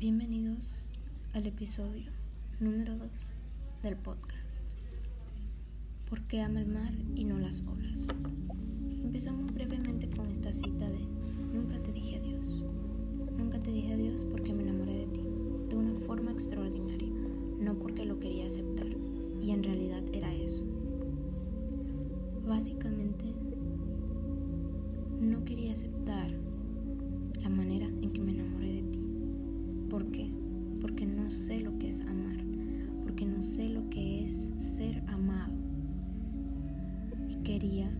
Bienvenidos al episodio número 2 del podcast. ¿Por qué ama el mar y no las olas? Empezamos brevemente con esta cita de Nunca te dije adiós. Nunca te dije adiós porque me enamoré de ti, de una forma extraordinaria, no porque lo quería aceptar, y en realidad era eso. Básicamente, no quería aceptar la manera en que me enamoré de ti ¿Por qué? Porque no sé lo que es amar, porque no sé lo que es ser amado. Y quería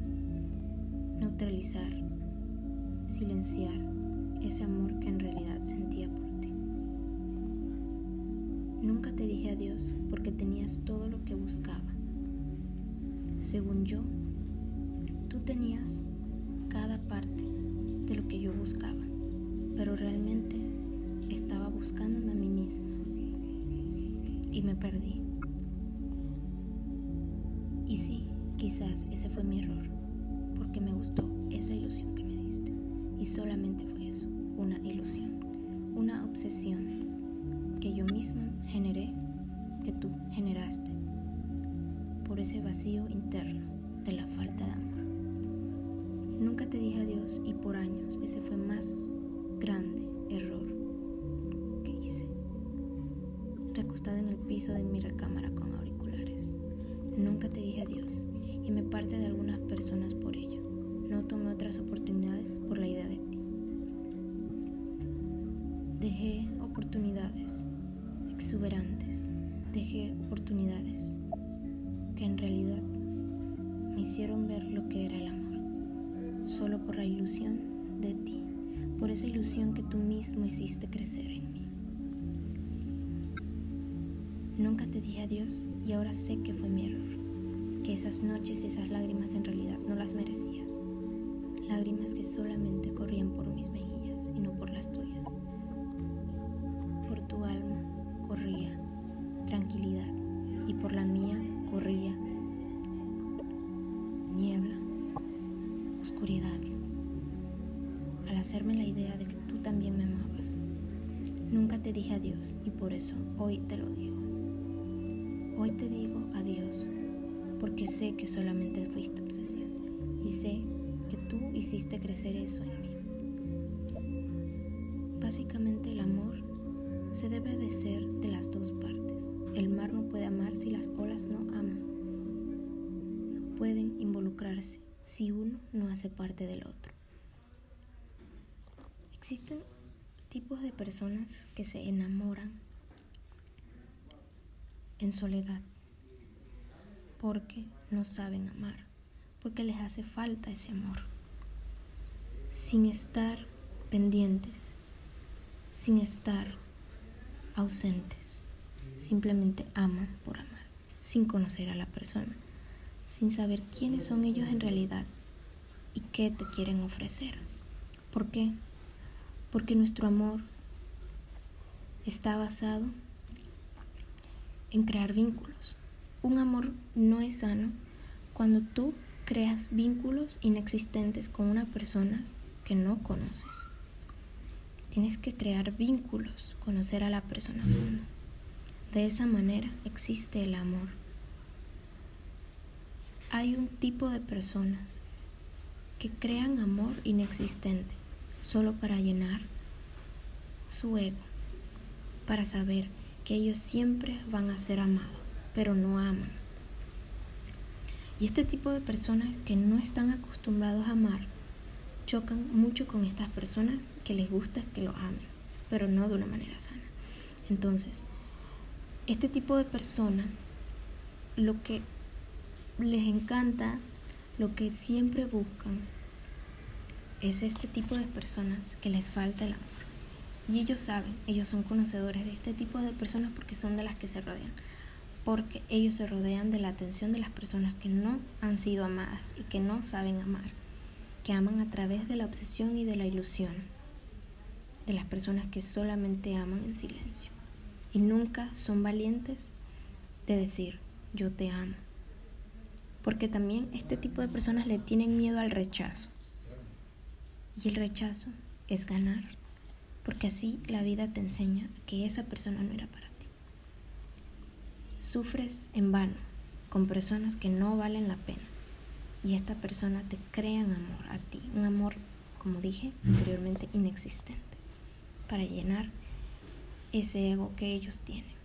neutralizar, silenciar ese amor que en realidad sentía por ti. Nunca te dije adiós porque tenías todo lo que buscaba. Según yo, tú tenías cada parte de lo que yo buscaba, pero realmente estaba buscándome a mí misma y me perdí. Y sí, quizás ese fue mi error, porque me gustó esa ilusión que me diste. Y solamente fue eso, una ilusión, una obsesión que yo misma generé, que tú generaste, por ese vacío interno de la falta de amor. Nunca te dije adiós y por años ese fue más grande error recostada en el piso de mi recámara con auriculares. Nunca te dije adiós y me parte de algunas personas por ello. No tomé otras oportunidades por la idea de ti. Dejé oportunidades exuberantes, dejé oportunidades que en realidad me hicieron ver lo que era el amor, solo por la ilusión de ti, por esa ilusión que tú mismo hiciste crecer en Nunca te dije adiós y ahora sé que fue mi error, que esas noches y esas lágrimas en realidad no las merecías. Lágrimas que solamente corrían por mis mejillas y no por las tuyas. Por tu alma corría tranquilidad y por la mía corría niebla, oscuridad. Al hacerme la idea de que tú también me amabas, nunca te dije adiós y por eso hoy te lo digo. Hoy te digo adiós, porque sé que solamente fuiste obsesión y sé que tú hiciste crecer eso en mí. Básicamente el amor se debe de ser de las dos partes. El mar no puede amar si las olas no aman. No pueden involucrarse si uno no hace parte del otro. Existen tipos de personas que se enamoran en soledad, porque no saben amar, porque les hace falta ese amor, sin estar pendientes, sin estar ausentes, simplemente aman por amar, sin conocer a la persona, sin saber quiénes son ellos en realidad y qué te quieren ofrecer. ¿Por qué? Porque nuestro amor está basado en crear vínculos. Un amor no es sano cuando tú creas vínculos inexistentes con una persona que no conoces. Tienes que crear vínculos, conocer a la persona a fondo. De esa manera existe el amor. Hay un tipo de personas que crean amor inexistente solo para llenar su ego, para saber ellos siempre van a ser amados, pero no aman. Y este tipo de personas que no están acostumbrados a amar chocan mucho con estas personas que les gusta que lo amen, pero no de una manera sana. Entonces, este tipo de personas, lo que les encanta, lo que siempre buscan, es este tipo de personas que les falta el amor. Y ellos saben, ellos son conocedores de este tipo de personas porque son de las que se rodean. Porque ellos se rodean de la atención de las personas que no han sido amadas y que no saben amar. Que aman a través de la obsesión y de la ilusión. De las personas que solamente aman en silencio. Y nunca son valientes de decir, yo te amo. Porque también este tipo de personas le tienen miedo al rechazo. Y el rechazo es ganar porque así la vida te enseña que esa persona no era para ti. Sufres en vano con personas que no valen la pena y esta persona te crean amor a ti, un amor, como dije anteriormente, inexistente, para llenar ese ego que ellos tienen.